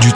Du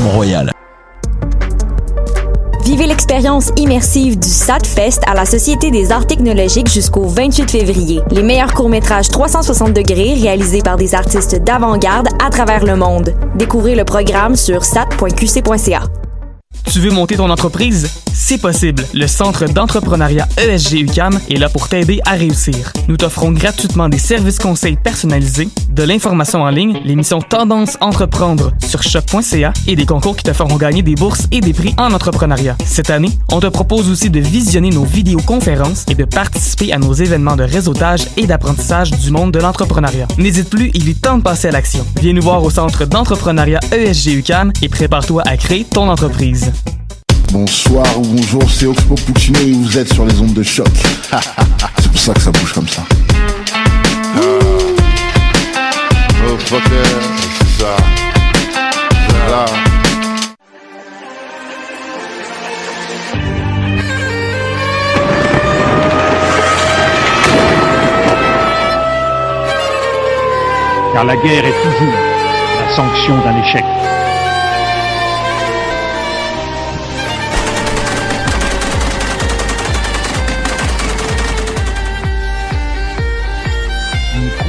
Mont-Royal. Vivez l'expérience immersive du SATFest à la Société des arts technologiques jusqu'au 28 février. Les meilleurs courts-métrages 360 degrés réalisés par des artistes d'avant-garde à travers le monde. Découvrez le programme sur sat.qc.ca. Tu veux monter ton entreprise? C'est possible. Le Centre d'entrepreneuriat ESG UCAM est là pour t'aider à réussir. Nous t'offrons gratuitement des services conseils personnalisés, de l'information en ligne, l'émission Tendance Entreprendre sur choc.ca et des concours qui te feront gagner des bourses et des prix en entrepreneuriat. Cette année, on te propose aussi de visionner nos vidéoconférences et de participer à nos événements de réseautage et d'apprentissage du monde de l'entrepreneuriat. N'hésite plus, il est temps de passer à l'action. Viens nous voir au Centre d'entrepreneuriat ESG UCAM et prépare-toi à créer ton entreprise. Bonsoir ou bonjour, c'est Oxpo Puccino et vous êtes sur les ondes de choc. c'est pour ça que ça bouge comme ça. Car la guerre est toujours la sanction d'un échec.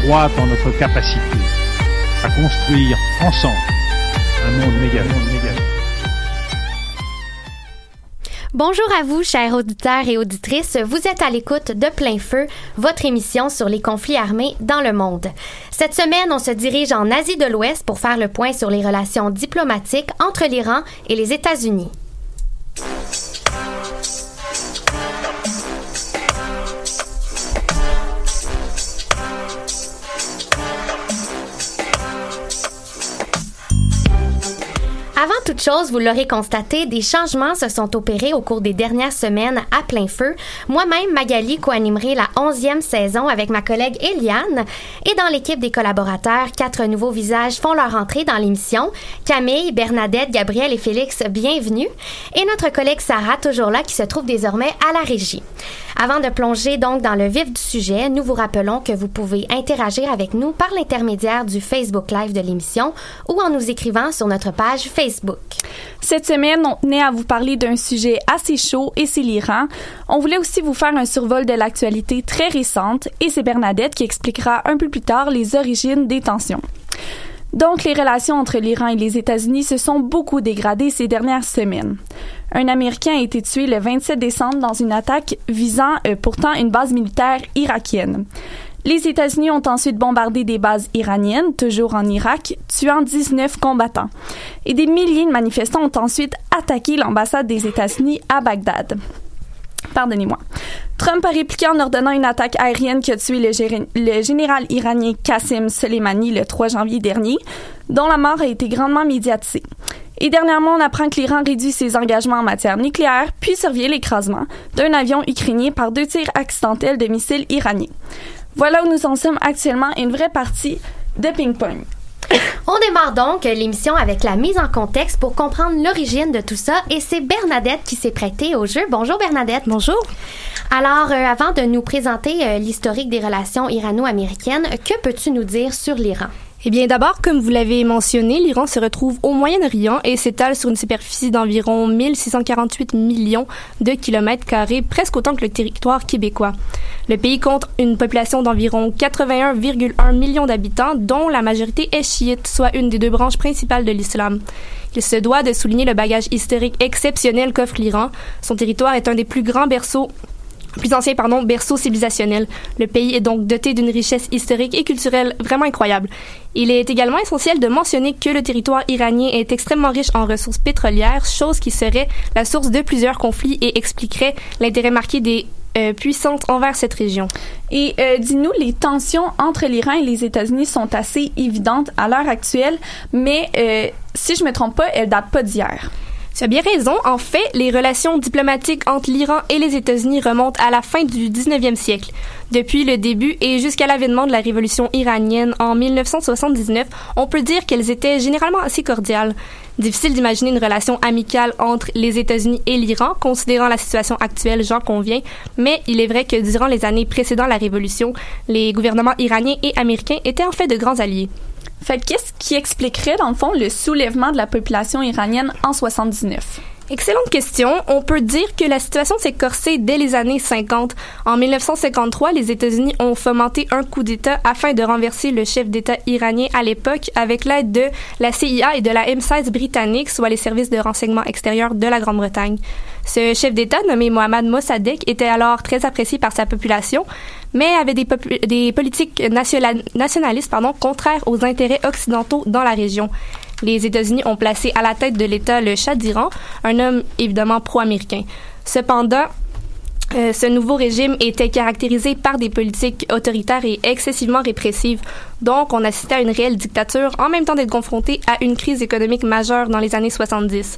croit en notre capacité à construire ensemble un monde méga. Bonjour à vous, chers auditeurs et auditrices. Vous êtes à l'écoute de Plein Feu, votre émission sur les conflits armés dans le monde. Cette semaine, on se dirige en Asie de l'Ouest pour faire le point sur les relations diplomatiques entre l'Iran et les États-Unis. Avant toute chose, vous l'aurez constaté, des changements se sont opérés au cours des dernières semaines à plein feu. Moi-même, Magali co-animerai la onzième saison avec ma collègue Eliane. Et dans l'équipe des collaborateurs, quatre nouveaux visages font leur entrée dans l'émission. Camille, Bernadette, Gabriel et Félix, bienvenue. Et notre collègue Sarah, toujours là, qui se trouve désormais à la régie. Avant de plonger donc dans le vif du sujet, nous vous rappelons que vous pouvez interagir avec nous par l'intermédiaire du Facebook Live de l'émission ou en nous écrivant sur notre page Facebook. Cette semaine, on tenait à vous parler d'un sujet assez chaud et l'Iran. On voulait aussi vous faire un survol de l'actualité très récente et c'est Bernadette qui expliquera un peu plus tard les origines des tensions. Donc, les relations entre l'Iran et les États-Unis se sont beaucoup dégradées ces dernières semaines. Un Américain a été tué le 27 décembre dans une attaque visant euh, pourtant une base militaire irakienne. Les États-Unis ont ensuite bombardé des bases iraniennes, toujours en Irak, tuant 19 combattants. Et des milliers de manifestants ont ensuite attaqué l'ambassade des États-Unis à Bagdad. Pardonnez-moi. Trump a répliqué en ordonnant une attaque aérienne qui a tué le, général iranien Qasem Soleimani le 3 janvier dernier, dont la mort a été grandement médiatisée. Et dernièrement, on apprend que l'Iran réduit ses engagements en matière nucléaire, puis survient l'écrasement d'un avion ukrainien par deux tirs accidentels de missiles iraniens. Voilà où nous en sommes actuellement, une vraie partie de ping-pong. On démarre donc l'émission avec la mise en contexte pour comprendre l'origine de tout ça et c'est Bernadette qui s'est prêtée au jeu. Bonjour Bernadette. Bonjour. Alors, euh, avant de nous présenter euh, l'historique des relations irano-américaines, que peux-tu nous dire sur l'Iran? Eh bien, d'abord, comme vous l'avez mentionné, l'Iran se retrouve au Moyen-Orient et s'étale sur une superficie d'environ 1648 millions de kilomètres carrés, presque autant que le territoire québécois. Le pays compte une population d'environ 81,1 millions d'habitants, dont la majorité est chiite, soit une des deux branches principales de l'islam. Il se doit de souligner le bagage historique exceptionnel qu'offre l'Iran. Son territoire est un des plus grands berceaux plus ancien pardon, berceau civilisationnel. Le pays est donc doté d'une richesse historique et culturelle vraiment incroyable. Il est également essentiel de mentionner que le territoire iranien est extrêmement riche en ressources pétrolières, chose qui serait la source de plusieurs conflits et expliquerait l'intérêt marqué des euh, puissantes envers cette région. Et euh, dis-nous, les tensions entre l'Iran et les États-Unis sont assez évidentes à l'heure actuelle, mais euh, si je me trompe pas, elles datent pas d'hier. Tu as bien raison. En fait, les relations diplomatiques entre l'Iran et les États-Unis remontent à la fin du 19e siècle. Depuis le début et jusqu'à l'avènement de la révolution iranienne en 1979, on peut dire qu'elles étaient généralement assez cordiales. Difficile d'imaginer une relation amicale entre les États-Unis et l'Iran, considérant la situation actuelle, j'en conviens, mais il est vrai que durant les années précédant la révolution, les gouvernements iraniens et américains étaient en fait de grands alliés. Fait qu'est-ce qui expliquerait, dans le fond, le soulèvement de la population iranienne en 79? Excellente question. On peut dire que la situation s'est corsée dès les années 50. En 1953, les États-Unis ont fomenté un coup d'État afin de renverser le chef d'État iranien à l'époque avec l'aide de la CIA et de la M16 britannique, soit les services de renseignement extérieur de la Grande-Bretagne. Ce chef d'État, nommé Mohammad Mossadegh, était alors très apprécié par sa population, mais avait des, politiques nationalistes pardon, contraires aux intérêts occidentaux dans la région les États-Unis ont placé à la tête de l'État le Shah d'Iran, un homme évidemment pro-américain. Cependant, euh, ce nouveau régime était caractérisé par des politiques autoritaires et excessivement répressives. Donc, on assistait à une réelle dictature en même temps d'être confronté à une crise économique majeure dans les années 70.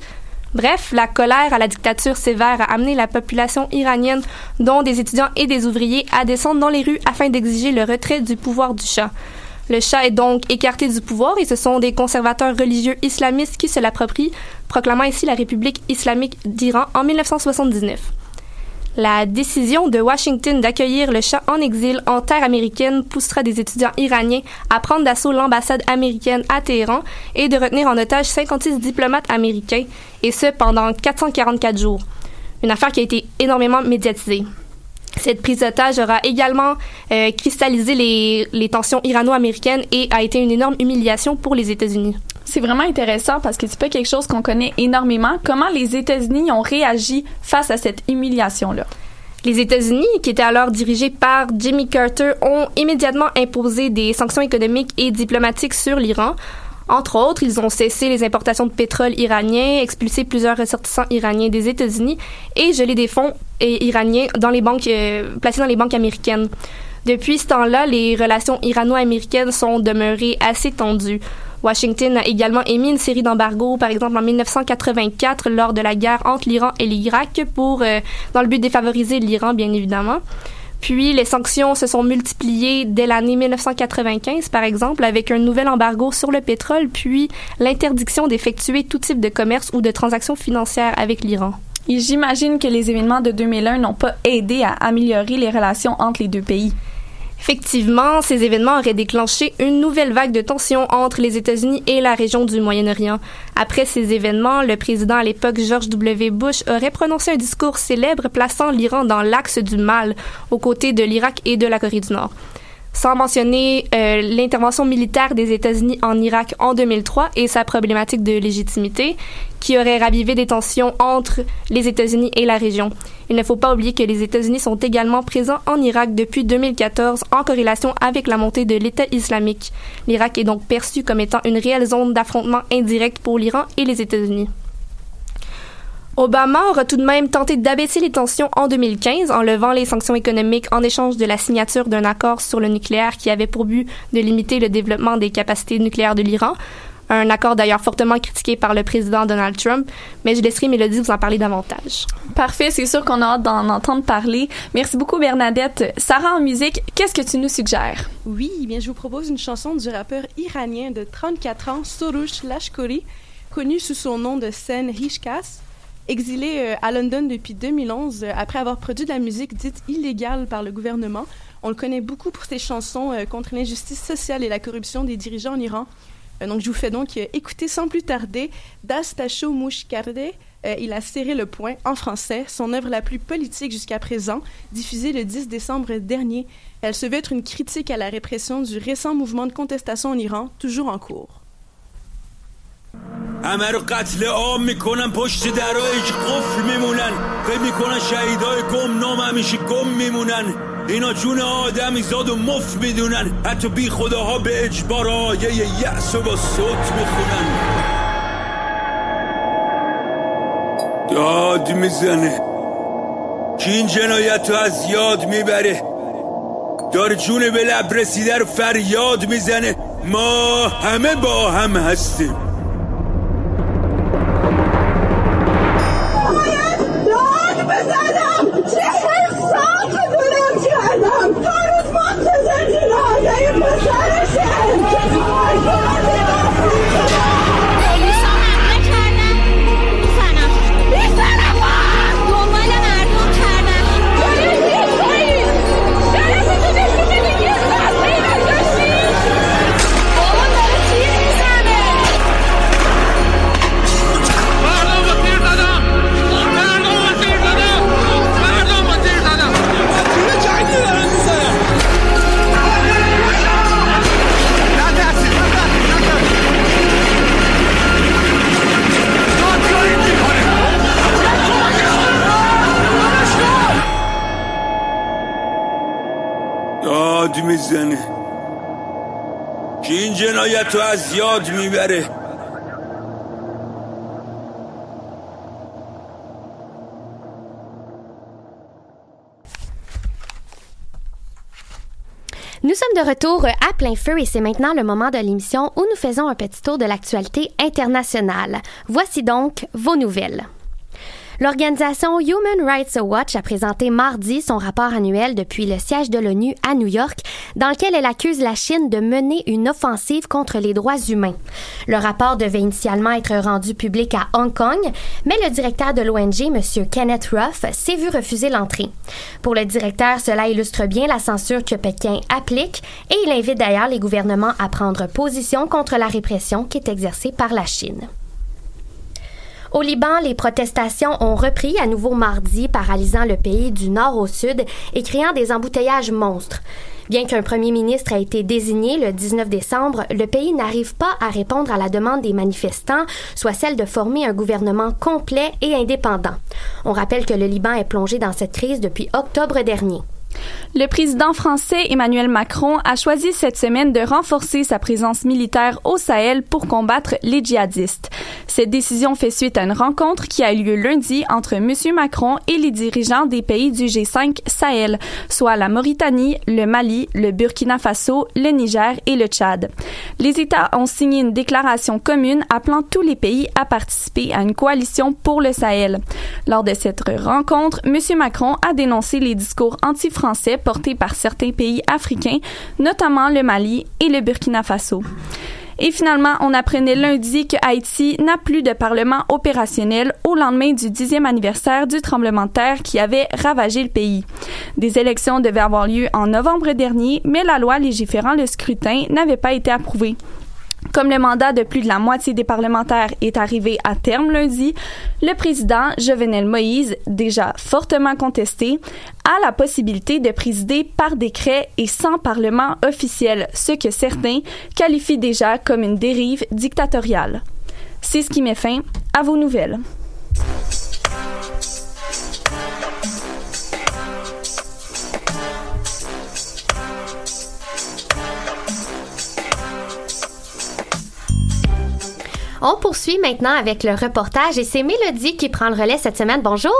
Bref, la colère à la dictature sévère a amené la population iranienne, dont des étudiants et des ouvriers, à descendre dans les rues afin d'exiger le retrait du pouvoir du Shah. Le Shah est donc écarté du pouvoir et ce sont des conservateurs religieux islamistes qui se l'approprient, proclamant ainsi la République islamique d'Iran en 1979. La décision de Washington d'accueillir le Shah en exil en terre américaine poussera des étudiants iraniens à prendre d'assaut l'ambassade américaine à Téhéran et de retenir en otage 56 diplomates américains, et ce pendant 444 jours. Une affaire qui a été énormément médiatisée. Cette prise d'otage aura également euh, cristallisé les tensions irano-américaines et a été une énorme humiliation pour les États-Unis. C'est vraiment intéressant parce que c'est pas quelque chose qu'on connaît énormément. Comment les États-Unis ont réagi face à cette humiliation-là? Les États-Unis, qui étaient alors dirigés par Jimmy Carter, ont immédiatement imposé des sanctions économiques et diplomatiques sur l'Iran. Entre autres, ils ont cessé les importations de pétrole iranien, expulsé plusieurs ressortissants iraniens des États-Unis et gelé des fonds iraniens euh, placés dans les banques américaines. Depuis ce temps-là, les relations irano-américaines sont demeurées assez tendues. Washington a également émis une série d'embargos, par exemple en 1984 lors de la guerre entre l'Iran et l'Irak, pour euh, dans le but de défavoriser l'Iran, bien évidemment. Puis les sanctions se sont multipliées dès l'année 1995, par exemple, avec un nouvel embargo sur le pétrole, puis l'interdiction d'effectuer tout type de commerce ou de transactions financières avec l'Iran. J'imagine que les événements de 2001 n'ont pas aidé à améliorer les relations entre les deux pays. Effectivement, ces événements auraient déclenché une nouvelle vague de tensions entre les États-Unis et la région du Moyen-Orient. Après ces événements, le président à l'époque George W. Bush aurait prononcé un discours célèbre plaçant l'Iran dans l'axe du mal, aux côtés de l'Irak et de la Corée du Nord sans mentionner euh, l'intervention militaire des États-Unis en Irak en 2003 et sa problématique de légitimité, qui aurait ravivé des tensions entre les États-Unis et la région. Il ne faut pas oublier que les États-Unis sont également présents en Irak depuis 2014 en corrélation avec la montée de l'État islamique. L'Irak est donc perçu comme étant une réelle zone d'affrontement indirect pour l'Iran et les États-Unis. Obama aura tout de même tenté d'abaisser les tensions en 2015 en levant les sanctions économiques en échange de la signature d'un accord sur le nucléaire qui avait pour but de limiter le développement des capacités nucléaires de l'Iran. Un accord d'ailleurs fortement critiqué par le président Donald Trump, mais je laisserai Mélodie vous en parler davantage. Parfait, c'est sûr qu'on a hâte d'en entendre parler. Merci beaucoup Bernadette. Sarah en musique, qu'est-ce que tu nous suggères? Oui, eh bien je vous propose une chanson du rappeur iranien de 34 ans, Soroush Lashkori, connu sous son nom de scène Hishkas. Exilé euh, à London depuis 2011, euh, après avoir produit de la musique dite illégale par le gouvernement, On le connaît beaucoup pour ses chansons euh, contre l'injustice sociale et la corruption des dirigeants en Iran. Donc, je vous fais donc écouter sans plus tarder Das Tacho Mushkarde. Euh, il a serré le point en français, son œuvre la plus politique jusqu'à présent, diffusée le 10 décembre dernier. Elle se veut être une critique à la répression du récent mouvement de contestation en Iran, toujours en cours. همه رو قتل عام می‌کنن پشت درایش قفل میمونن. فکر می‌کنن شهیدای گم نام همیشه گم میمونن. اینا جون آدمی زاد و مف می‌دونن. حتی بی خداها به اجبار آیه یأس و با صوت می‌خونن. داد می‌زنه. کی این جنایت رو از یاد می‌بره؟ داره جون به لب رسیده رو فریاد می‌زنه. ما همه با هم هستیم. Hey! میزنه کی این جنایت رو از یاد میبره Nous sommes de retour à plein feu et c'est maintenant le moment de l'émission où nous faisons un petit tour de l'actualité internationale. Voici donc vos nouvelles. L'organisation Human Rights Watch a présenté mardi son rapport annuel depuis le siège de l'ONU à New York, dans lequel elle accuse la Chine de mener une offensive contre les droits humains. Le rapport devait initialement être rendu public à Hong Kong, mais le directeur de l'ONG, M. Kenneth Ruff, s'est vu refuser l'entrée. Pour le directeur, cela illustre bien la censure que Pékin applique et il invite d'ailleurs les gouvernements à prendre position contre la répression qui est exercée par la Chine. Au Liban, les protestations ont repris à nouveau mardi, paralysant le pays du nord au sud et créant des embouteillages monstres. Bien qu'un premier ministre ait été désigné le 19 décembre, le pays n'arrive pas à répondre à la demande des manifestants, soit celle de former un gouvernement complet et indépendant. On rappelle que le Liban est plongé dans cette crise depuis octobre dernier. Le président français Emmanuel Macron a choisi cette semaine de renforcer sa présence militaire au Sahel pour combattre les djihadistes. Cette décision fait suite à une rencontre qui a eu lieu lundi entre M. Macron et les dirigeants des pays du G5 Sahel, soit la Mauritanie, le Mali, le Burkina Faso, le Niger et le Tchad. Les États ont signé une déclaration commune appelant tous les pays à participer à une coalition pour le Sahel. Lors de cette rencontre, M. Macron a dénoncé les discours anti-français portés par certains pays africains, notamment le Mali et le Burkina Faso. Et finalement, on apprenait lundi que Haïti n'a plus de parlement opérationnel au lendemain du dixième anniversaire du tremblement de terre qui avait ravagé le pays. Des élections devaient avoir lieu en novembre dernier, mais la loi légiférant le scrutin n'avait pas été approuvée. Comme le mandat de plus de la moitié des parlementaires est arrivé à terme lundi, le président Jovenel Moïse, déjà fortement contesté, a la possibilité de présider par décret et sans parlement officiel, ce que certains qualifient déjà comme une dérive dictatoriale. C'est ce qui met fin à vos nouvelles. On poursuit maintenant avec le reportage et c'est Mélodie qui prend le relais cette semaine. Bonjour.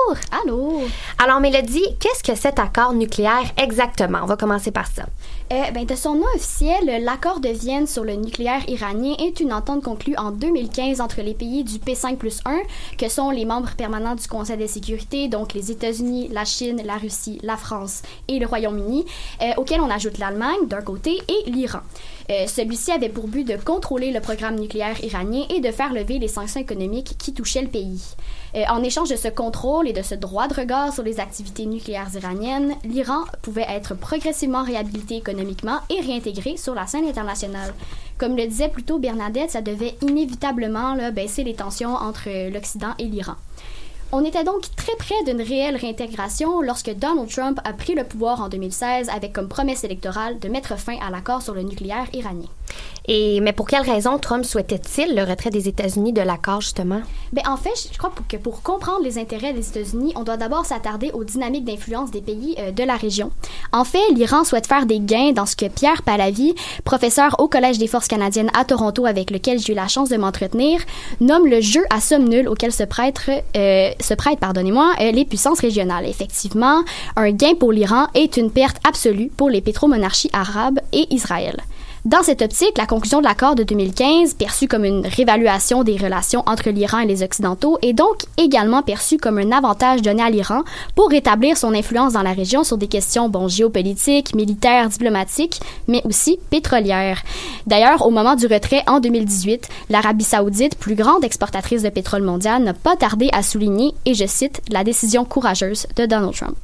Allô. Alors Mélodie, qu'est-ce que cet accord nucléaire exactement? On va commencer par ça. Euh, ben, de son nom officiel, l'accord de Vienne sur le nucléaire iranien est une entente conclue en 2015 entre les pays du P5 plus 1, que sont les membres permanents du Conseil de sécurité, donc les États-Unis, la Chine, la Russie, la France et le Royaume-Uni, euh, auquel on ajoute l'Allemagne d'un côté et l'Iran. Euh, Celui-ci avait pour but de contrôler le programme nucléaire iranien et de faire lever les sanctions économiques qui touchaient le pays. Euh, en échange de ce contrôle et de ce droit de regard sur les activités nucléaires iraniennes, l'Iran pouvait être progressivement réhabilité économiquement et réintégré sur la scène internationale. Comme le disait plus tôt Bernadette, ça devait inévitablement baisser les tensions entre l'Occident et l'Iran. On était donc très près d'une réelle réintégration lorsque Donald Trump a pris le pouvoir en 2016 avec comme promesse électorale de mettre fin à l'accord sur le nucléaire iranien. Et mais pour quelle raison Trump souhaitait-il le retrait des États-Unis de l'accord justement? Ben, en fait, je crois que pour comprendre les intérêts des États-Unis, on doit d'abord s'attarder aux dynamiques d'influence des pays euh, de la région. En fait, l'Iran souhaite faire des gains dans ce que Pierre Pallavi, professeur au Collège des forces canadiennes à Toronto avec lequel j'ai eu la chance de m'entretenir, nomme le jeu à somme nulle auquel se prêtent, euh, prêtent pardonnez-moi, euh, les puissances régionales. Effectivement, un gain pour l'Iran est une perte absolue pour les pétromonarchies arabes et Israël. Dans cette optique, la conclusion de l'accord de 2015, perçue comme une réévaluation des relations entre l'Iran et les Occidentaux, est donc également perçue comme un avantage donné à l'Iran pour rétablir son influence dans la région sur des questions bon, géopolitiques, militaires, diplomatiques, mais aussi pétrolières. D'ailleurs, au moment du retrait en 2018, l'Arabie saoudite, plus grande exportatrice de pétrole mondial, n'a pas tardé à souligner, et je cite, la décision courageuse de Donald Trump.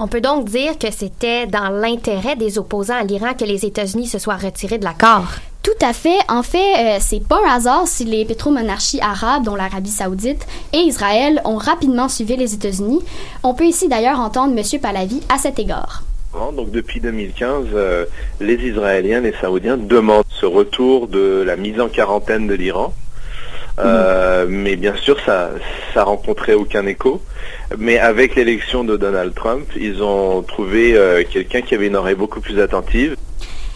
On peut donc dire que c'était dans l'intérêt des opposants à l'Iran que les États-Unis se soient retirés de l'accord. Tout à fait. En fait, euh, c'est pas un hasard si les pétromonarchies arabes, dont l'Arabie saoudite et Israël, ont rapidement suivi les États-Unis. On peut ici d'ailleurs entendre M. Pahlavi à cet égard. Donc depuis 2015, euh, les Israéliens, les Saoudiens demandent ce retour de la mise en quarantaine de l'Iran. Euh, Mais bien sûr, ça, ça rencontrait aucun écho. Mais avec l'élection de Donald Trump, ils ont trouvé euh, quelqu'un qui avait une oreille beaucoup plus attentive.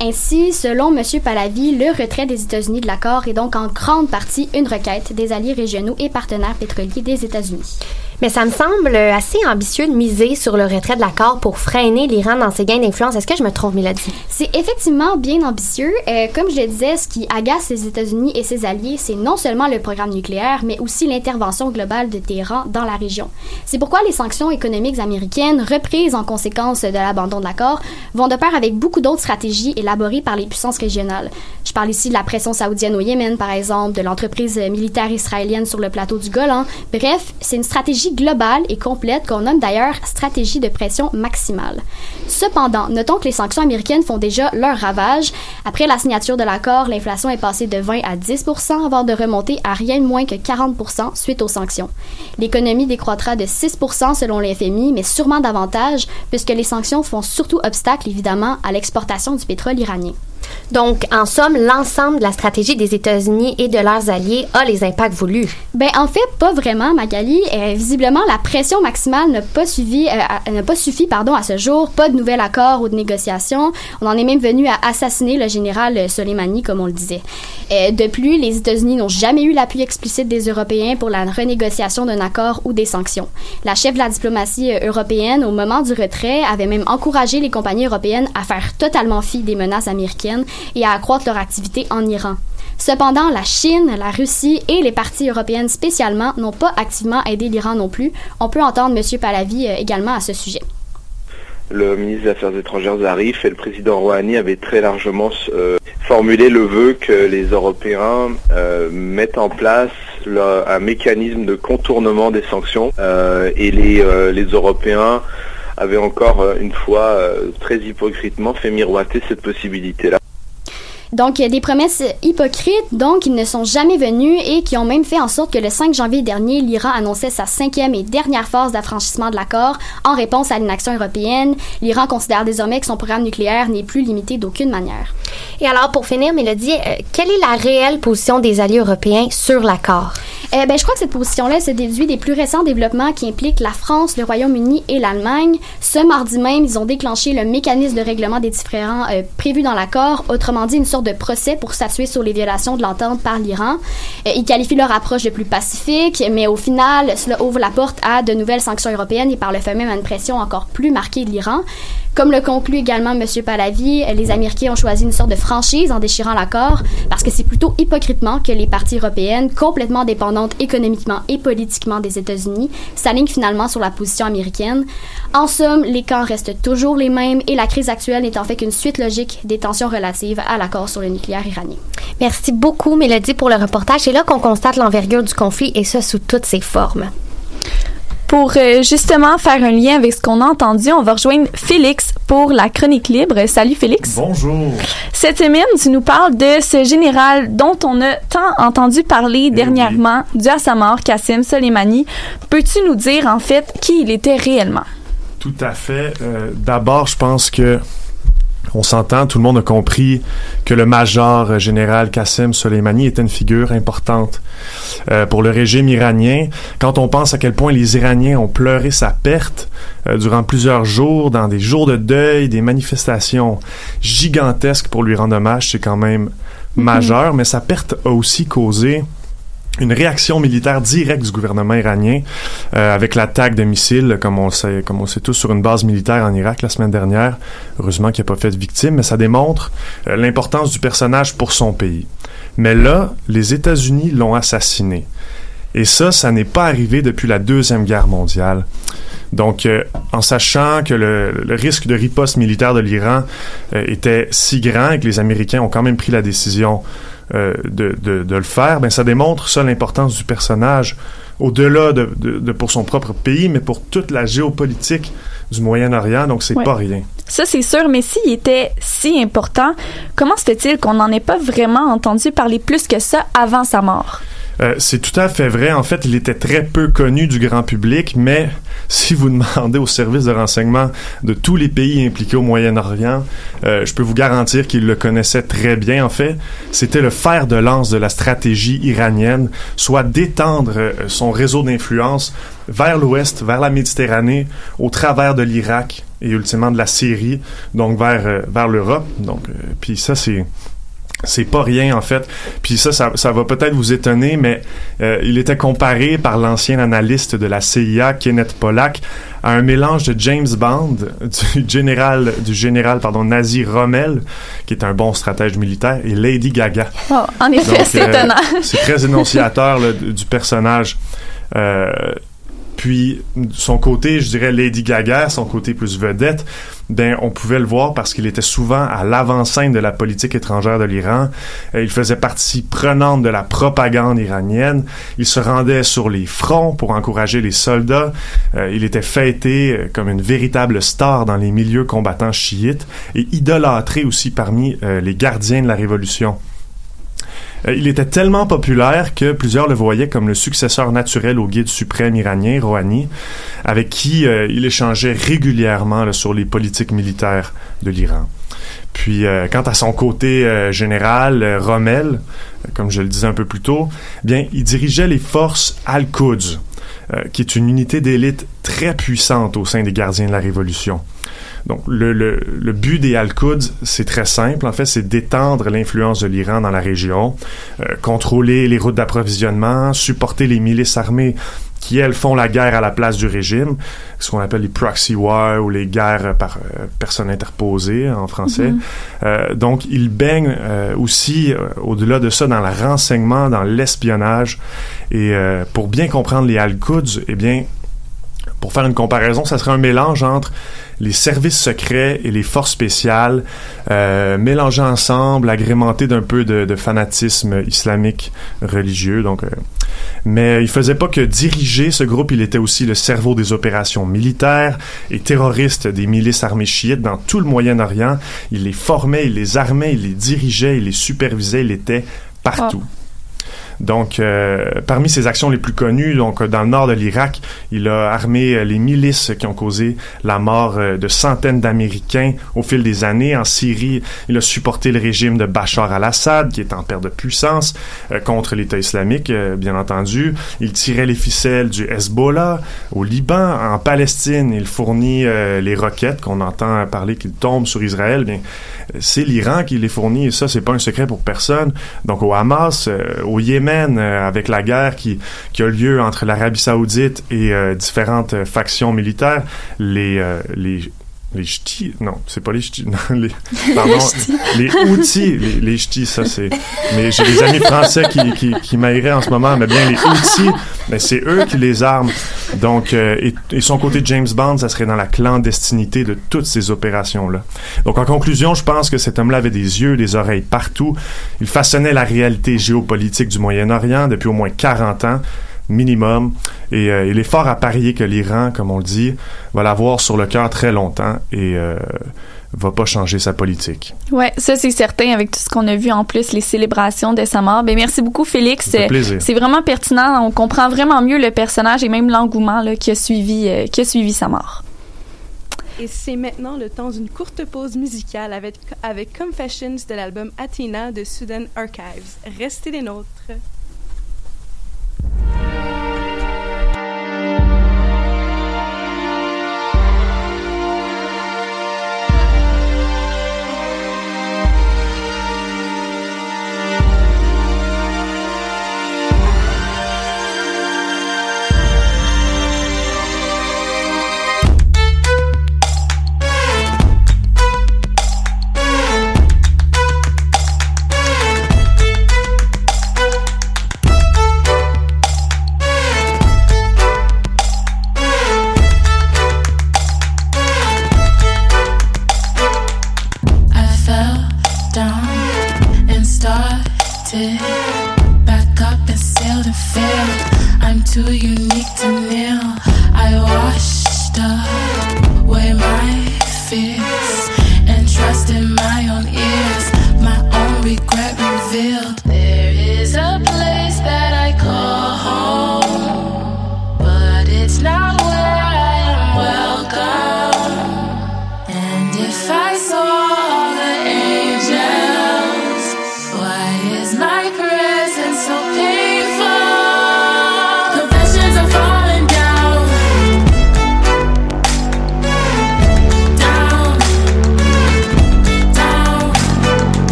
Ainsi, selon M. Pahlavi, le retrait des États-Unis de l'accord est donc en grande partie une requête des alliés régionaux et partenaires pétroliers des États-Unis. Mais ça me semble assez ambitieux de miser sur le retrait de l'accord pour freiner l'Iran dans ses gains d'influence. Est-ce que je me trompe, Mélodie? C'est effectivement bien ambitieux. Euh, comme je le disais, ce qui agace les États-Unis et ses alliés, c'est non seulement le programme nucléaire, mais aussi l'intervention globale de Téhéran dans la région. C'est pourquoi les sanctions économiques américaines, reprises en conséquence de l'abandon de l'accord, vont de pair avec beaucoup d'autres stratégies élaborées par les puissances régionales. Parle ici de la pression saoudienne au Yémen, par exemple, de l'entreprise militaire israélienne sur le plateau du Golan. Bref, c'est une stratégie globale et complète qu'on nomme d'ailleurs stratégie de pression maximale. Cependant, notons que les sanctions américaines font déjà leur ravage. Après la signature de l'accord, l'inflation est passée de 20 à 10% avant de remonter à rien de moins que 40 suite aux sanctions. L'économie décroîtra de 6 selon le FMI, mais sûrement davantage, puisque les sanctions font surtout obstacle, évidemment, à l'exportation du pétrole iranien. Donc, en somme, l'ensemble de la stratégie des États-Unis et de leurs alliés a les impacts voulus. Ben, en fait, pas vraiment, Magali. Euh, visiblement, la pression maximale n'a pas suivi, euh, n'a pas suffi, pardon, à ce jour. Pas de nouvel accord ou de négociation. On en est même venu à assassiner le général Soleimani, comme on le disait. Euh, de plus, les États-Unis n'ont jamais eu l'appui explicite des Européens pour la renégociation d'un accord ou des sanctions. La chef de la diplomatie euh, européenne, au moment du retrait, avait même encouragé les compagnies européennes à faire totalement fi des menaces américaines et à accroître leur activité en Iran. Cependant, la Chine, la Russie et les parties européennes spécialement n'ont pas activement aidé l'Iran non plus. On peut entendre M. Pahlavi euh, également à ce sujet. Le ministre des Affaires étrangères Zarif et le président Rouhani avaient très largement euh, formulé le vœu que les Européens euh, mettent en place un mécanisme de contournement des sanctions et les, Européens avaient encore une fois très hypocritement fait miroiter cette possibilité-là. Donc, des promesses hypocrites, donc, ils ne sont jamais venus et qui ont même fait en sorte que le 5 janvier dernier, l'Iran annonçait sa cinquième et dernière phase d'affranchissement de l'accord en réponse à l'inaction européenne. L'Iran considère désormais que son programme nucléaire n'est plus limité d'aucune manière. Et alors, pour finir, Mélodie, euh, quelle est la réelle position des alliés européens sur l'accord? Euh, ben, je crois que cette position-là se déduit des plus récents développements qui impliquent la France, le Royaume-Uni et l'Allemagne. Ce mardi même, ils ont déclenché le mécanisme de règlement des différends euh, prévu dans l'accord, autrement dit une sorte de procès pour statuer sur les violations de l'entente par l'Iran. Euh, ils qualifient leur approche de plus pacifique, mais au final, cela ouvre la porte à de nouvelles sanctions européennes et par le fait même à une pression encore plus marquée de l'Iran. Comme le conclut également M. Pahlavi, les Américains ont choisi une sorte de franchise en déchirant l'accord parce que c'est plutôt hypocritement que les parties européennes, complètement dépendantes économiquement et politiquement des États-Unis, s'alignent finalement sur la position américaine. En somme, les camps restent toujours les mêmes et la crise actuelle n'est en fait qu'une suite logique des tensions relatives à l'accord sur le nucléaire iranien. Merci beaucoup, Mélodie, pour le reportage. C'est là qu'on constate l'envergure du conflit et ça sous toutes ses formes. Pour euh, justement faire un lien avec ce qu'on a entendu, on va rejoindre Félix pour la chronique libre. Salut Félix. Bonjour. Cette semaine, tu nous parles de ce général dont on a tant entendu parler dernièrement, dû à sa mort, Kassim Soleimani. Peux-tu nous dire en fait qui il était réellement? Tout à fait. Euh, D'abord, je pense que on s'entend, tout le monde a compris que le major euh, général Qasem Soleimani était une figure importante euh, pour le régime iranien. Quand on pense à quel point les Iraniens ont pleuré sa perte euh, durant plusieurs jours, dans des jours de deuil, des manifestations gigantesques pour lui rendre hommage, c'est quand même majeur, mais sa perte a aussi causé une réaction militaire directe du gouvernement iranien euh, avec l'attaque de missiles, comme on le sait, comme on sait tous, sur une base militaire en Irak la semaine dernière. Heureusement qu'il n'a pas fait de victime, mais ça démontre euh, l'importance du personnage pour son pays. Mais là, les États-Unis l'ont assassiné. Et ça, ça n'est pas arrivé depuis la Deuxième Guerre mondiale. Donc, euh, en sachant que le, le, risque de riposte militaire de l'Iran euh, était si grand et que les Américains ont quand même pris la décision euh, de, de, de, le faire, ben ça démontre ça l'importance du personnage au-delà de, de, pour son propre pays, mais pour toute la géopolitique du Moyen-Orient. Donc, c'est Ouais. pas rien. Ça, c'est sûr, mais s'il était si important, comment se fait-il qu'on n'en ait pas vraiment entendu parler plus que ça avant sa mort? Euh, c'est tout à fait vrai. En fait, il était très peu connu du grand public, mais si vous demandez aux services de renseignement de tous les pays impliqués au Moyen-Orient, euh, je peux vous garantir qu'ils le connaissaient très bien. En fait, c'était le fer de lance de la stratégie iranienne, soit d'étendre euh, son réseau d'influence vers l'ouest, vers la Méditerranée, au travers de l'Irak et ultimement de la Syrie, donc vers, euh, vers l'Europe. Donc, puis ça, c'est c'est pas rien en fait. Puis ça, ça, ça va peut-être vous étonner, mais euh, il était comparé par l'ancien analyste de la CIA, Kenneth Pollack, à un mélange de James Bond, du général, du général pardon, nazi Rommel, qui est un bon stratège militaire, et Lady Gaga. Oh, en effet, c'est euh, étonnant. c'est très énonciateur là, du du personnage. Euh, puis son côté, je dirais Lady Gaga, son côté plus vedette, ben on pouvait le voir parce qu'il était souvent à l'avant-scène de la politique étrangère de l'Iran. Euh, il faisait partie prenante de la propagande iranienne. Il se rendait sur les fronts pour encourager les soldats. Euh, il était fêté euh, comme une véritable star dans les milieux combattants chiites et idolâtré aussi parmi les gardiens de la révolution. Euh, il était tellement populaire que plusieurs le voyaient comme le successeur naturel au guide suprême iranien, Rouhani, avec qui euh, il échangeait régulièrement sur les politiques militaires de l'Iran. Puis, euh, quant à son côté général, Rommel, comme je le disais un peu plus tôt, bien, il dirigeait les forces Al-Quds, qui est une unité d'élite très puissante au sein des gardiens de la Révolution. Donc, le, le, le but des Al-Quds, c'est très simple. En fait, c'est d'étendre l'influence de l'Iran dans la région, euh, contrôler les routes d'approvisionnement, supporter les milices armées qui, elles, font la guerre à la place du régime, ce qu'on appelle les proxy wars ou les guerres par euh, personne interposée en français. Mhm. Euh, donc, ils baignent euh, aussi, euh, au-delà de ça, dans le renseignement, dans l'espionnage. Et euh, pour bien comprendre les Al-Quds, eh bien, pour faire une comparaison, ça serait un mélange entre les services secrets et les forces spéciales, euh, mélangés ensemble, agrémentés d'un peu de, fanatisme islamique religieux. Donc, euh, mais il faisait pas que diriger ce groupe, il était aussi le cerveau des opérations militaires et terroristes des milices armées chiites dans tout le Moyen-Orient. Il les formait, il les armait, il les dirigeait, il les supervisait, il était partout. Donc, euh, parmi ses actions les plus connues, donc dans le nord de l'Irak, il a armé euh, les milices qui ont causé la mort euh, de centaines d'Américains au fil des années. En Syrie, il a supporté le régime de Bachar al-Assad, qui est en perte de puissance, euh, contre l'État islamique, euh, bien entendu. Il tirait les ficelles du Hezbollah au Liban. En Palestine, il fournit euh, les roquettes qu'on entend parler qu'ils tombent sur Israël. Bien, euh, c'est l'Iran qui les fournit et ça, c'est pas un secret pour personne. Donc, au Hamas, euh, au Yémen, euh, avec la guerre qui, a lieu entre l'Arabie Saoudite et euh, différentes euh, factions militaires, les les ch'tis, non, c'est pas les ch'tis, non, les, pardon, les outils, les, les ch'tis, ça c'est, mais j'ai des amis français qui, qui, qui en ce moment, mais bien les outils, mais c'est eux qui les arment. Donc, euh, et, et son côté James Bond, ça serait dans la clandestinité de toutes ces opérations-là. Donc, en conclusion, je pense que cet homme-là avait des yeux, des oreilles partout. Il façonnait la réalité géopolitique du Moyen-Orient depuis au moins 40 ans. Minimum. Et euh, il est fort à parier que l'Iran, comme on le dit, va l'avoir sur le cœur très longtemps et euh, va pas changer sa politique. Ouais, ça c'est certain avec tout ce qu'on a vu en plus les célébrations de sa mort. Ben merci beaucoup Félix. C'est vraiment pertinent, on comprend vraiment mieux le personnage et même l'engouement qui a suivi euh, qui a suivi sa mort. Et c'est maintenant le temps d'une courte pause musicale avec, avec Confessions de l'album Athena de Sudan Archives. Restez les nôtres.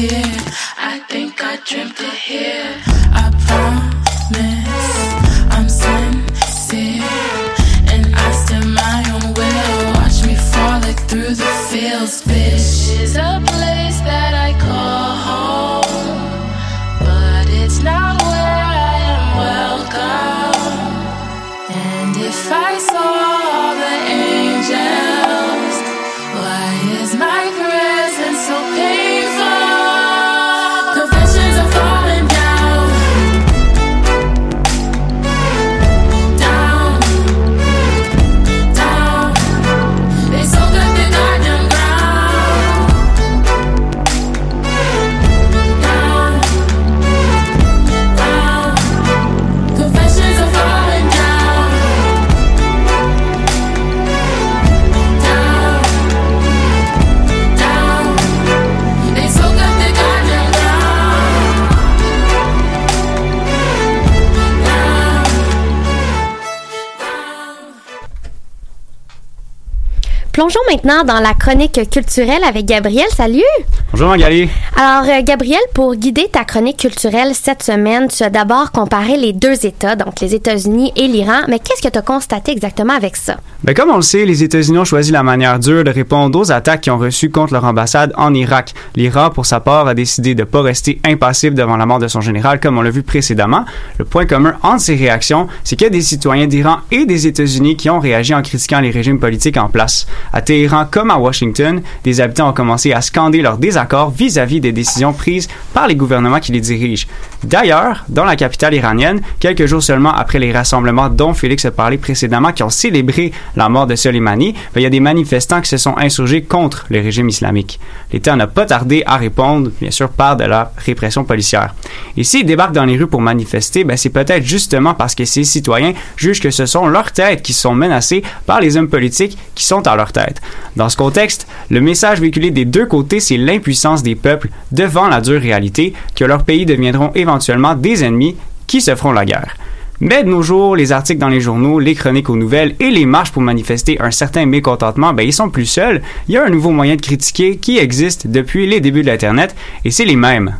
I think I dreamt it here. Plongeons maintenant dans la chronique culturelle avec Gabriel. Salut! Bonjour Magali. Alors, euh, Gabriel, pour guider ta chronique culturelle cette semaine, tu as d'abord comparé les deux États, donc les États-Unis et l'Iran. Mais qu'est-ce que tu as constaté exactement avec ça? Ben, comme on le sait, les États-Unis ont choisi la manière dure de répondre aux attaques qu'ils ont reçues contre leur ambassade en Irak. L'Iran, pour sa part, a décidé de ne pas rester impassible devant la mort de son général, comme on l'a vu précédemment. Le point commun entre ces réactions, c'est qu'il y a des citoyens d'Iran et des États-Unis qui ont réagi en critiquant les régimes politiques en place. À Téhéran comme à Washington, des habitants ont commencé à scander leur désaccord vis-à-vis des décisions prises par les gouvernements qui les dirigent. D'ailleurs, dans la capitale iranienne, quelques jours seulement après les rassemblements dont Félix a parlé précédemment, qui ont célébré la mort de Soleimani, ben, il y a des manifestants qui se sont insurgés contre le régime islamique. L'État n'a pas tardé à répondre, bien sûr, par de la répression policière. Et s'ils débarquent dans les rues pour manifester, ben, c'est peut-être justement parce que ces citoyens jugent que ce sont leurs têtes qui sont menacées par les hommes politiques qui sont à leur tête. Dans ce contexte, le message véhiculé des deux côtés, c'est des peuples devant la dure réalité que leurs pays deviendront éventuellement des ennemis qui se feront la guerre. Mais de nos jours, les articles dans les journaux, les chroniques aux nouvelles et les marches pour manifester un certain mécontentement, ben ils sont plus seuls. Il y a un nouveau moyen de critiquer qui existe depuis les débuts de l'Internet et c'est les mêmes.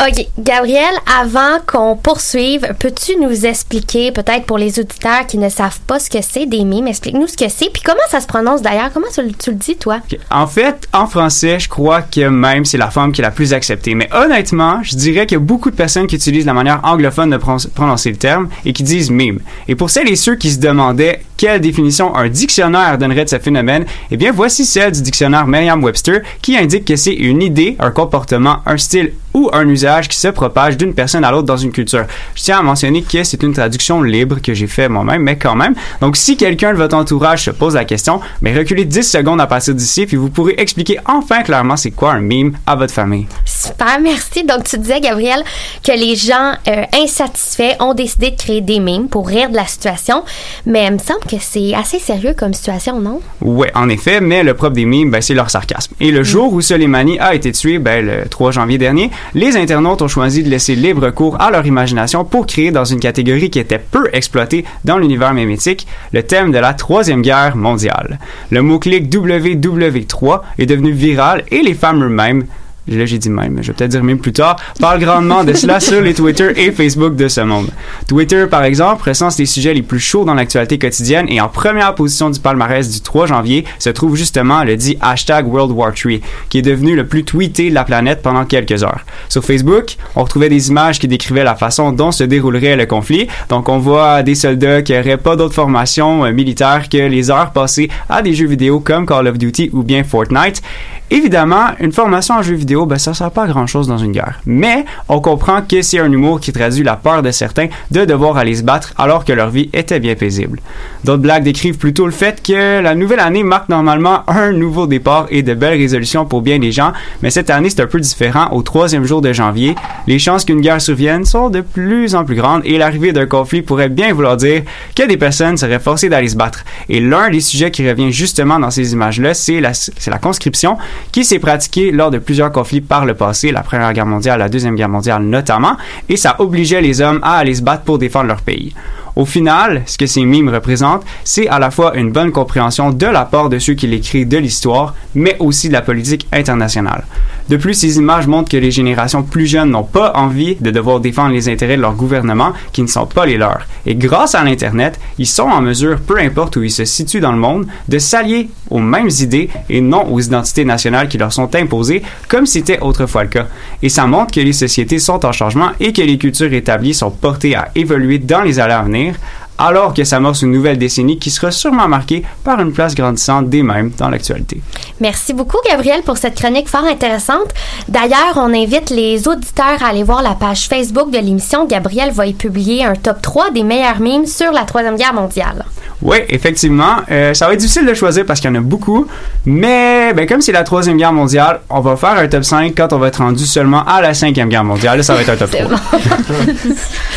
OK. Gabriel, avant qu'on poursuive, peux-tu nous expliquer, peut-être pour les auditeurs qui ne savent pas ce que c'est des mimes, explique-nous ce que c'est, puis comment ça se prononce d'ailleurs? Comment tu, le- tu le dis, toi? En fait, en français, je crois que même c'est la forme qui est la plus acceptée. Mais honnêtement, je dirais qu'il y a beaucoup de personnes qui utilisent la manière anglophone de pron- prononcer le terme et qui disent meme. Et pour celles et ceux qui se demandaient quelle définition un dictionnaire donnerait de ce phénomène, eh bien voici celle du dictionnaire Merriam-Webster qui indique que c'est une idée, un comportement, un style ou un usage qui se propage d'une personne à l'autre dans une culture. Je tiens à mentionner que c'est une traduction libre que j'ai fait moi-même, mais quand même. Donc si quelqu'un de votre entourage se pose la question, mais reculez 10 secondes à partir d'ici, puis vous pourrez expliquer enfin clairement c'est quoi un meme à votre famille. Super, merci. Donc, tu disais, Gabriel, que les gens euh, insatisfaits ont décidé de créer des mimes pour rire de la situation, mais il me semble que c'est assez sérieux comme situation, non? Ouais, en effet, mais le propre des memes, ben, c'est leur sarcasme. Et le jour où Soleimani a été tué, ben, le 3 janvier dernier, les internautes ont choisi de laisser libre cours à leur imagination pour créer dans une catégorie qui était peu exploitée dans l'univers mémétique, le thème de la Troisième Guerre mondiale. Le mot-clic WW3 est devenu viral et les femmes eux-mêmes Là, j'ai dit même, je vais peut-être dire même plus tard, parle grandement de cela sur les Twitter et Facebook de ce monde. Twitter, par exemple, recense les sujets les plus chauds dans l'actualité quotidienne et en première position du palmarès du 3 janvier se trouve justement le dit hashtag World War III, qui est devenu le plus tweeté de la planète pendant quelques heures. Sur Facebook, on retrouvait des images qui décrivaient la façon dont se déroulerait le conflit. Donc, on voit des soldats qui n'auraient pas d'autre formation euh, militaire que les heures passées à des jeux vidéo comme Call of Duty ou bien Fortnite. Évidemment, une formation en jeux vidéo, ben, ça sert pas à grand chose dans une guerre. Mais, on comprend que c'est un humour qui traduit la peur de certains de devoir aller se battre alors que leur vie était bien paisible. D'autres blagues décrivent plutôt le fait que la nouvelle année marque normalement un nouveau départ et de belles résolutions pour bien des gens, mais cette année c'est un peu différent. Au troisième jour de janvier, les chances qu'une guerre survienne sont de plus en plus grandes et l'arrivée d'un conflit pourrait bien vouloir dire que des personnes seraient forcées d'aller se battre. Et l'un des sujets qui revient justement dans ces images-là, c'est la conscription qui s'est pratiquée lors de plusieurs conflits par le passé, la Première Guerre mondiale, la Deuxième Guerre mondiale notamment, et ça obligeait les hommes à aller se battre pour défendre leur pays. Au final, ce que ces mimes représentent, c'est à la fois une bonne compréhension de la part de ceux qui l'écrivent de l'histoire, mais aussi de la politique internationale. De plus, ces images montrent que les générations plus jeunes n'ont pas envie de devoir défendre les intérêts de leur gouvernement qui ne sont pas les leurs. Et grâce à l'Internet, ils sont en mesure, peu importe où ils se situent dans le monde, de s'allier aux mêmes idées et non aux identités nationales qui leur sont imposées, comme c'était autrefois le cas. Et ça montre que les sociétés sont en changement et que les cultures établies sont portées à évoluer dans les années à venir, venir alors que s'amorce une nouvelle décennie qui sera sûrement marquée par une place grandissante des mêmes dans l'actualité. Merci beaucoup, Gabriel, pour cette chronique fort intéressante. D'ailleurs, on invite les auditeurs à aller voir la page Facebook de l'émission. Gabriel va y publier un top 3 des meilleurs mimes sur la Troisième Guerre mondiale. Oui, effectivement. Euh, ça va être difficile de choisir parce qu'il y en a beaucoup. Mais ben, comme c'est la Troisième Guerre mondiale, on va faire un top 5 quand on va être rendu seulement à la Cinquième Guerre mondiale. Là, ça va être un top 3.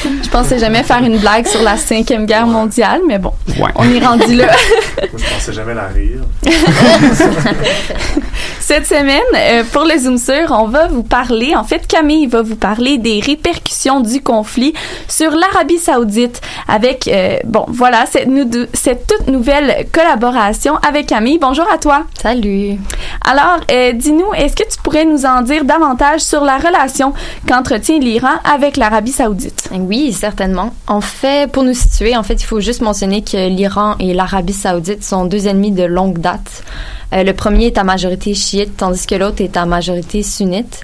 Je pensais jamais faire une blague sur la cinquième guerre mondiale, mais bon, Ouais. on est rendu là. Moi, je pensais jamais la rire. Cette semaine, euh, pour le Zoom sur, on va vous parler, en fait, Camille va vous parler des répercussions du conflit sur l'Arabie Saoudite avec, euh, bon, voilà, cette, toute nouvelle collaboration avec Camille. Bonjour à toi. Salut. Alors, euh, dis-nous, est-ce que tu pourrais nous en dire davantage sur la relation qu'entretient l'Iran avec l'Arabie Saoudite? Oui, certainement. En fait, pour nous situer, en fait, il faut juste mentionner que l'Iran et l'Arabie saoudite sont deux ennemis de longue date. Euh, le premier est à majorité chiite, tandis que l'autre est à majorité sunnite.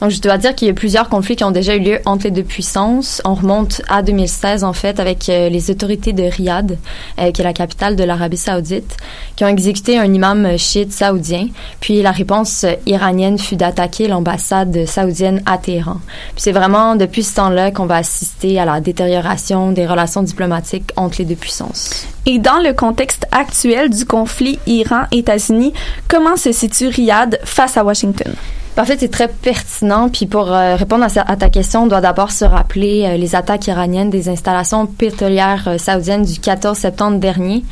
Donc, je dois dire qu'il y a plusieurs conflits qui ont déjà eu lieu entre les deux puissances. On remonte à 2016, en fait, avec euh, les autorités de Riyad, euh, qui est la capitale de l'Arabie saoudite, qui ont exécuté un imam chiite saoudien. Puis la réponse euh, iranienne fut d'attaquer l'ambassade saoudienne à Téhéran. Puis c'est vraiment depuis ce temps-là qu'on va assister à la détérioration des relations diplomatiques entre les deux puissances. Et dans le contexte actuel du conflit Iran-États-Unis, comment se situe Riyad face à Washington? En fait, c'est très pertinent. Puis pour euh, répondre à, ta question, on doit d'abord se rappeler euh, les attaques iraniennes des installations pétrolières euh, saoudiennes du 14 septembre dernier.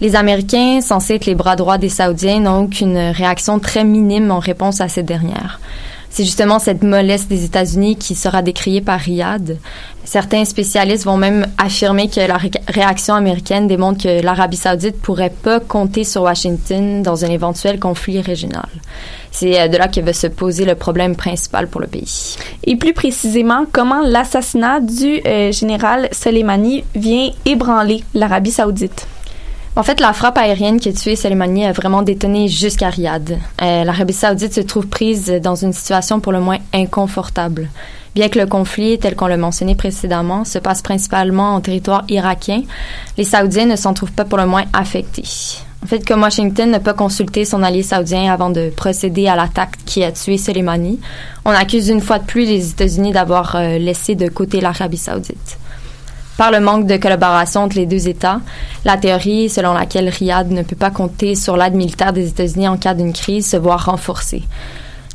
Les Américains, censés être les bras droits des Saoudiens, n'ont eu qu'une réaction très minime en réponse à ces dernières. C'est justement cette mollesse des États-Unis qui sera décriée par Riyad. Certains spécialistes vont même affirmer que la ré- réaction américaine démontre que l'Arabie saoudite pourrait pas compter sur Washington dans un éventuel conflit régional. C'est euh, de là que va se poser le problème principal pour le pays. Et plus précisément, comment l'assassinat du euh, général Soleimani vient ébranler l'Arabie saoudite? En fait, la frappe aérienne qui a tué Soleimani a vraiment détonné jusqu'à Riyad. Euh, L'Arabie saoudite se trouve prise dans une situation pour le moins inconfortable. Bien que le conflit, tel qu'on l'a mentionné précédemment, se passe principalement en territoire irakien, les Saoudiens ne s'en trouvent pas pour le moins affectés. En fait, comme Washington n'a pas consulté son allié saoudien avant de procéder à l'attaque qui a tué Soleimani, on accuse une fois de plus les États-Unis d'avoir euh, laissé de côté l'Arabie saoudite. Par le manque de collaboration entre les deux États, la théorie selon laquelle Riyad ne peut pas compter sur l'aide militaire des États-Unis en cas d'une crise se voit renforcée.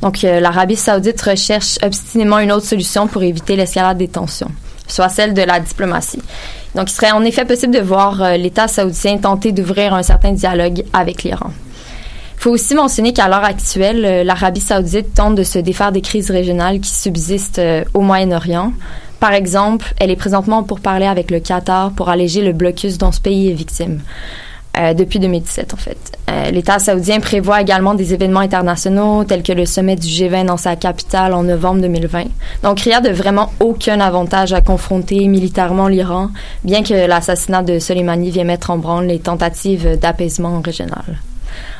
Donc, euh, l'Arabie saoudite recherche obstinément une autre solution pour éviter l'escalade des tensions, soit celle de la diplomatie. Donc, il serait en effet possible de voir euh, l'État saoudien tenter d'ouvrir un certain dialogue avec l'Iran. Il faut aussi mentionner qu'à l'heure actuelle, euh, l'Arabie saoudite tente de se défaire des crises régionales qui subsistent au Moyen-Orient. Par exemple, elle est présentement pour parler avec le Qatar pour alléger le blocus dont ce pays est victime. Euh, depuis 2017, en fait. Euh, L'État saoudien prévoit également des événements internationaux tels que le sommet du G20 dans sa capitale en novembre 2020. Donc, Riyad n'a vraiment aucun avantage à confronter militairement l'Iran, bien que l'assassinat de Soleimani vienne mettre en branle les tentatives d'apaisement régional.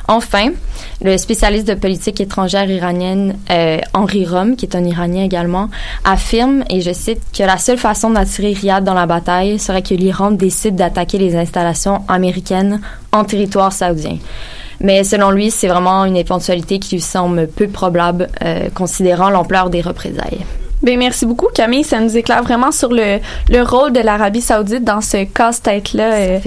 Enfin, le spécialiste de politique étrangère iranienne euh, Henri Rom, qui est un Iranien également, affirme, et je cite, que la seule façon d'attirer Riyad dans la bataille serait que l'Iran décide d'attaquer les installations américaines en territoire saoudien. Mais selon lui, c'est vraiment une éventualité qui lui semble peu probable, euh, considérant l'ampleur des représailles. Ben, merci beaucoup, Camille. Ça nous éclaire vraiment sur le, le rôle de l'Arabie saoudite dans ce casse-tête-là euh,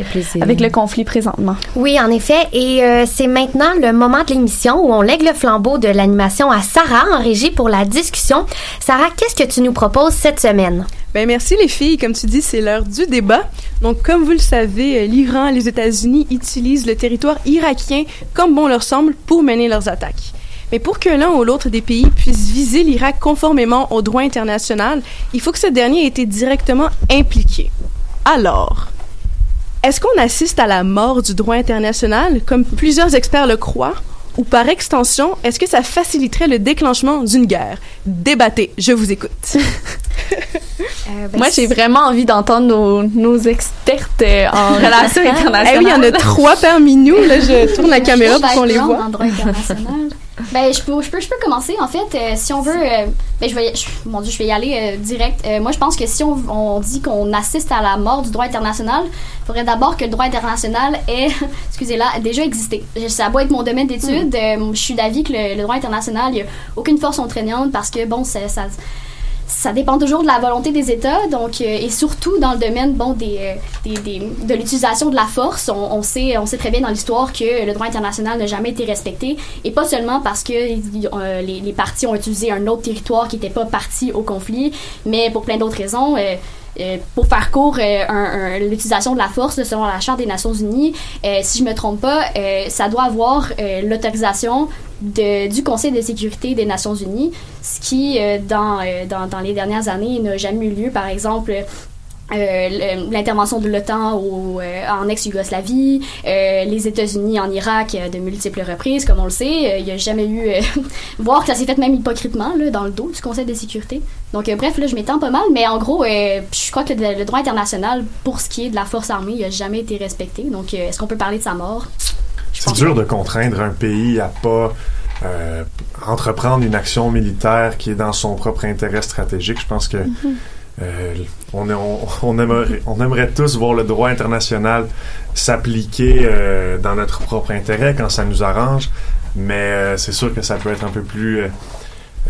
avec le conflit présentement. Oui, en effet. Et euh, c'est maintenant le moment de l'émission où on lègue le flambeau de l'animation à Sarah en régie pour la discussion. Sarah, qu'est-ce que tu nous proposes cette semaine? Ben merci les filles, comme tu dis, c'est l'heure du débat. Donc comme vous le savez, euh, l'Iran et les États-Unis utilisent le territoire irakien comme bon leur semble pour mener leurs attaques. Mais pour que l'un ou l'autre des pays puisse viser l'Irak conformément au droit international, il faut que ce dernier ait été directement impliqué. Alors, est-ce qu'on assiste à la mort du droit international, comme plusieurs experts le croient, ou par extension, est-ce que ça faciliterait le déclenchement d'une guerre? Débattez, je vous écoute. Moi, j'ai vraiment envie d'entendre nos, nos expertes euh, en relations internationales. Eh oui, il y en a trois parmi nous. Là, je tourne la caméra pour qu'on les voit. En droit international. Ben, je peux, je peux, je peux commencer. En fait, euh, si on veut, euh, ben, je vais, je- mon Dieu, je vais y aller euh, direct. Euh, moi, je pense que si on, on dit qu'on assiste à la mort du droit international, il faudrait d'abord que le droit international ait, excusez-la, déjà existé. Ça doit être mon domaine d'étude. Euh, je suis d'avis que le, le droit international, il n'y a aucune force contraignante parce que, bon, ça, ça ça dépend toujours de la volonté des États, donc euh, et surtout dans le domaine bon des, euh, des- des- de l'utilisation de la force, on, on sait on sait très bien dans l'histoire que le droit international n'a jamais été respecté et pas seulement parce que euh, les, les parties ont utilisé un autre territoire qui n'était pas parti au conflit, mais pour plein d'autres raisons. euh, euh, pour faire court, euh, l'utilisation de la force, selon la Charte des Nations Unies, euh, si je me trompe pas, ça doit avoir l'autorisation du Conseil de sécurité des Nations Unies, ce qui, dans, dans les dernières années, n'a jamais eu lieu. Par exemple, euh, l'intervention de l'OTAN euh, en ex-Yougoslavie, euh, les États-Unis en Irak de multiples reprises, comme on le sait. Il n'y a jamais eu... voir que ça s'est fait même hypocritement là, dans le dos du Conseil de sécurité. Donc, bref, là, je m'étends pas mal, mais en gros, je crois que le, le droit international, pour ce qui est de la force armée, il n'a jamais été respecté. Donc, est-ce qu'on peut parler de sa mort? C'est dur de contraindre un pays à pas entreprendre une action militaire qui est dans son propre intérêt stratégique. Je pense que euh, on, est- on, on aimerait, on aimerait tous voir le droit international s'appliquer euh, dans notre propre intérêt quand ça nous arrange, mais euh, c'est sûr que ça peut être un peu plus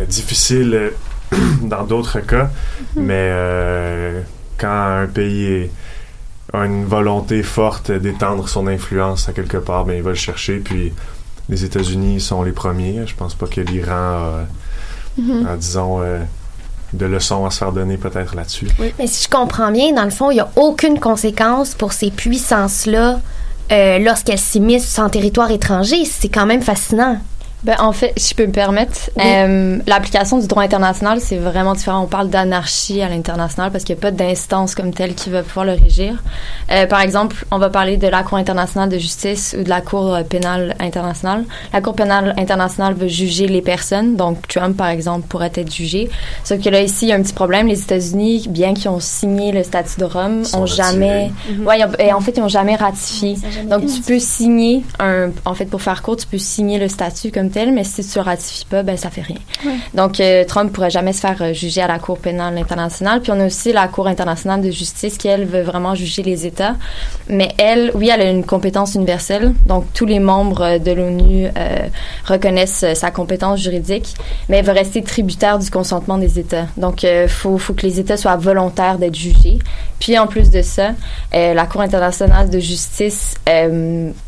difficile dans d'autres cas. Mais quand un pays est, a une volonté forte d'étendre son influence à quelque part, ben, il va le chercher. Puis les États-Unis sont les premiers. Je pense pas que l'Iran a, Mhm. a, disons, de leçons à se faire donner peut-être là-dessus. Mais si je comprends bien, dans le fond, il n'y a aucune conséquence pour ces puissances-là euh, lorsqu'elles s'immiscent en territoire étranger. C'est quand même fascinant. Ben, en fait, si je peux me permettre, Oui. euh, l'application du droit international, c'est vraiment différent. On parle d'anarchie à l'international parce qu'il n'y a pas d'instance comme telle qui va pouvoir le régir. Euh, par exemple, on va parler de la Cour internationale de justice ou de la Cour pénale internationale. La Cour pénale internationale veut juger les personnes. Donc, Trump, par exemple, pourrait être jugé. Sauf que là, ici, il y a un petit problème. Les États-Unis, bien qu'ils ont signé le statut de Rome, ont jamais... Mhm. Ouais, ont- et en fait, ils n'ont jamais ratifié. jamais Donc, tu peux signer un... En fait, pour faire court, tu peux signer le statut comme tel, mais si tu le ratifies pas, ben ça fait rien. Ouais. Donc, euh, Trump pourrait jamais se faire euh, juger à la Cour pénale internationale. Puis on a aussi la Cour internationale de justice qui, elle, veut vraiment juger les États. Mais elle, oui, elle a une compétence universelle. Donc, tous les membres euh, de l'ONU euh, reconnaissent sa compétence juridique, mais elle veut rester tributaire du consentement des États. Donc, il faut, faut que les États soient volontaires d'être jugés. Puis, en plus de ça, la Cour internationale de justice,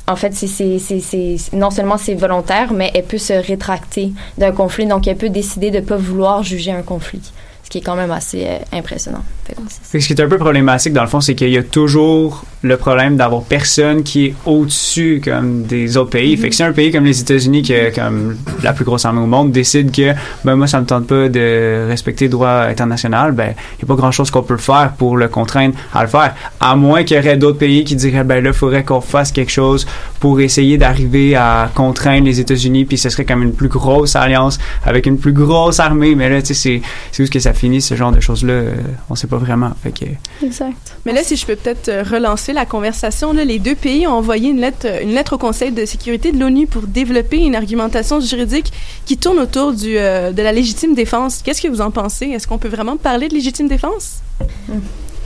en fait, non seulement c'est volontaire, mais elle peut se rétracter d'un conflit. Donc, elle peut décider de ne pas vouloir juger un conflit, ce qui est quand même assez euh, impressionnant. Ce qui est un peu problématique dans le fond, c'est qu'il y a toujours le problème d'avoir personne qui est au-dessus comme des autres pays. Fait que si un pays comme les États-Unis, qui est comme la plus grosse armée au monde, décide que ben moi ça me tente pas de respecter le droit international, ben il y a pas grand-chose qu'on peut faire pour le contraindre à le faire. À moins qu'il y aurait d'autres pays qui diraient ben là faudrait qu'on fasse quelque chose pour essayer d'arriver à contraindre les États-Unis, puis ce serait comme une plus grosse alliance avec une plus grosse armée. Mais là tu sais c'est c'est où est-ce que ça finit ce genre de choses là, on sait pas vraiment. Fait que Exact. Mais là, si je peux peut-être euh, la conversation, les deux pays ont envoyé une lettre, au Conseil de sécurité de l'ONU pour développer une argumentation juridique qui tourne autour euh, de la légitime défense. Qu'est-ce que vous en pensez? Est-ce qu'on peut vraiment parler de légitime défense?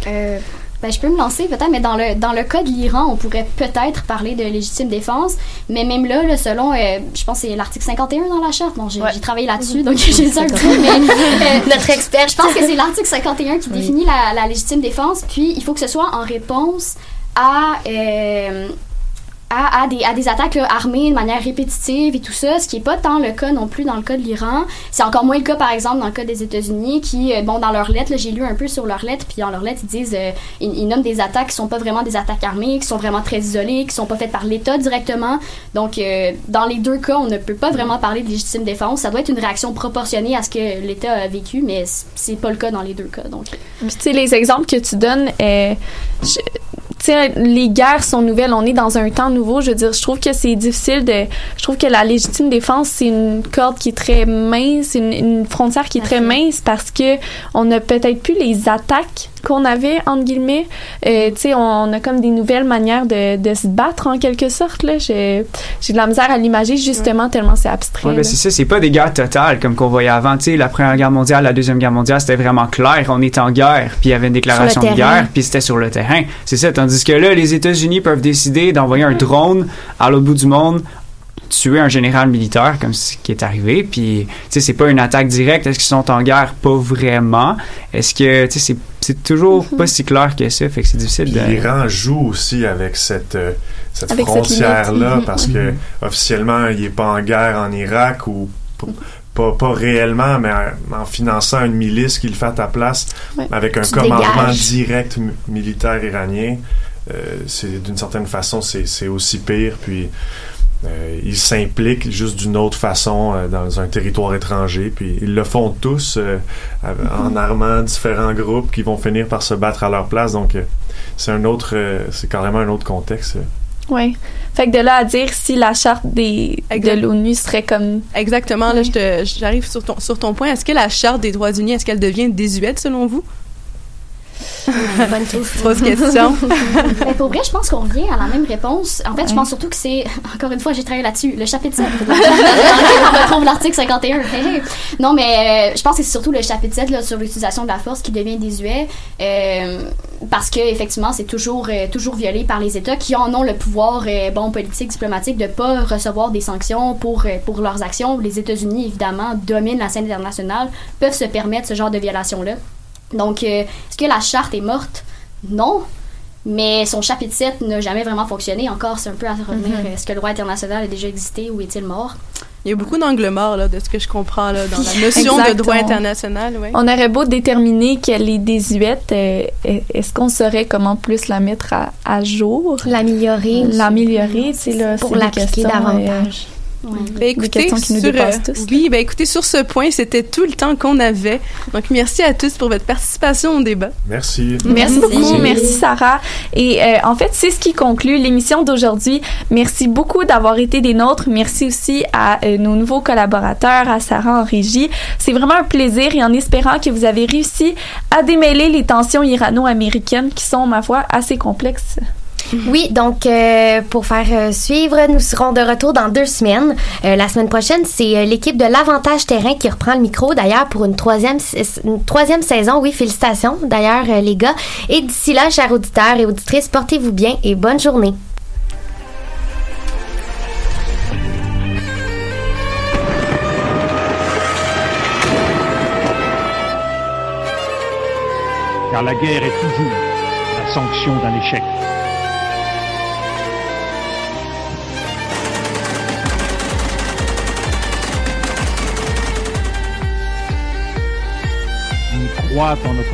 Euh, ben, je peux me lancer peut-être, mais dans le, dans le cas de l'Iran, on pourrait peut-être parler de légitime défense, mais même là, là, selon, euh, je pense que c'est l'article 51 dans la charte, bon, j'ai travaillé là-dessus, donc j'ai ça un petit peu, mais euh, Notre expert, je pense que c'est l'article 51 qui définit la, la légitime défense, puis il faut que ce soit en réponse à... euh, à, des, à des attaques armées de manière répétitive et tout ça, ce qui n'est pas tant le cas non plus dans le cas de l'Iran. C'est encore moins le cas, par exemple, dans le cas des États-Unis, qui, euh, bon, dans leurs lettres, j'ai lu un peu sur leurs lettres, puis dans leurs lettres, ils disent, euh, ils, nomment des attaques qui sont pas vraiment des attaques armées, qui sont vraiment très isolées, qui sont pas faites par l'État directement. Donc, euh, dans les deux cas, on ne peut pas vraiment parler de légitime défense. Ça doit être une réaction proportionnée à ce que l'État a vécu, mais c'est pas le cas dans les deux cas. Donc, Puis, tu sais, les exemples que tu donnes, je- sais, les guerres sont nouvelles. On est dans un temps nouveau. Je veux dire, je trouve que c'est difficile de. Je trouve que la légitime défense, c'est une corde qui est très mince, une, une frontière qui est très mince parce que on n'a peut-être plus les attaques qu'on avait, entre guillemets. Euh, tu sais, on a comme des nouvelles manières de, de se battre, en quelque sorte. Là. J'ai j'ai de la misère à l'imager, justement, tellement c'est abstrait. Ouais, ben c'est ça, c'est pas des guerres totales comme qu'on voyait avant. Tu sais, la Première Guerre mondiale, la Deuxième Guerre mondiale, c'était vraiment clair. On était en guerre, puis il y avait une déclaration de guerre, puis c'était sur le terrain. C'est ça. Tandis que là, les États-Unis peuvent décider d'envoyer un drone à l'autre bout du monde tuer un général militaire comme ce qui est arrivé puis tu sais c'est pas une attaque directe est-ce qu'ils sont en guerre? Pas vraiment est-ce que tu sais c'est c'est toujours pas si clair que ça fait que c'est difficile Puis de l'Iran joue aussi avec cette, euh, cette frontière-là parce que Mhm. officiellement, il n'est pas en guerre en Irak ou p- pas, pas réellement, mais en, en finançant une milice qui le fait à ta place Ouais. avec un Tu commandement dégages. direct mi- militaire iranien. euh, c'est d'une certaine façon, c'est c'est aussi pire. Puis euh, ils s'impliquent juste d'une autre façon euh, dans un territoire étranger. Puis ils le font tous euh, en armant différents groupes qui vont finir par se battre à leur place. Donc euh, c'est un autre, euh, c'est carrément un autre contexte. Oui. Fait que de là à dire si la charte des, de l'ONU serait comme. Exactement. Là, j'arrive sur ton, sur ton point. Est-ce que la Charte des droits unis, est-ce qu'elle devient désuète selon vous? Bonne question. Grosse question. Mais pour vrai, je pense qu'on revient à la même réponse. En fait, je pense surtout que c'est, encore une fois, j'ai travaillé là-dessus, le chapitre 7, dans lequel on retrouve l'article 51. Hey, hey. Non, mais euh, je pense que c'est surtout le chapitre 7 là, sur l'utilisation de la force qui devient désuet. euh, parce que, effectivement, c'est toujours, euh, toujours violé par les États qui en ont le pouvoir, euh, bon, politique, diplomatique, de pas recevoir des sanctions pour, euh, pour leurs actions. Les États-Unis, évidemment, dominent la scène internationale, peuvent se permettre ce genre de violation-là. Donc, euh, est-ce que la charte est morte? Non. Mais son chapitre 7 n'a jamais vraiment fonctionné. Encore, c'est un peu à revenir. Mhm. Est-ce que le droit international a déjà existé ou est-il mort? Il y a beaucoup d'angles morts, là, de ce que je comprends, là, dans la notion de droit on- international, ouais. On aurait beau déterminer qu'elle est désuète, euh, est-ce qu'on saurait comment plus la mettre à, à jour? L'améliorer. L'améliorer, tu sais, là, Pour c'est l'appliquer Ben, écoutez, questions qui nous sur, dépassent euh, tous. Oui, ben écoutez, sur ce point, c'était tout le temps qu'on avait. Donc, merci à tous pour votre participation au débat. Merci. Merci beaucoup, merci Sarah. Et euh, en fait, c'est ce qui conclut l'émission d'aujourd'hui. Merci beaucoup d'avoir été des nôtres. Merci aussi à euh, nos nouveaux collaborateurs, à Sarah en régie. C'est vraiment un plaisir et en espérant que vous avez réussi à démêler les tensions irano-américaines qui sont, ma foi, assez complexes. Oui, donc euh, pour faire euh, suivre, nous serons de retour dans deux semaines. Euh, la semaine prochaine, c'est l'équipe de l'Avantage Terrain qui reprend le micro, d'ailleurs, pour une troisième, une troisième saison. Oui, félicitations, d'ailleurs, les gars. Et d'ici là, chers auditeurs et auditrices, portez-vous bien et bonne journée. Car la guerre est toujours la sanction d'un échec. On croit en notre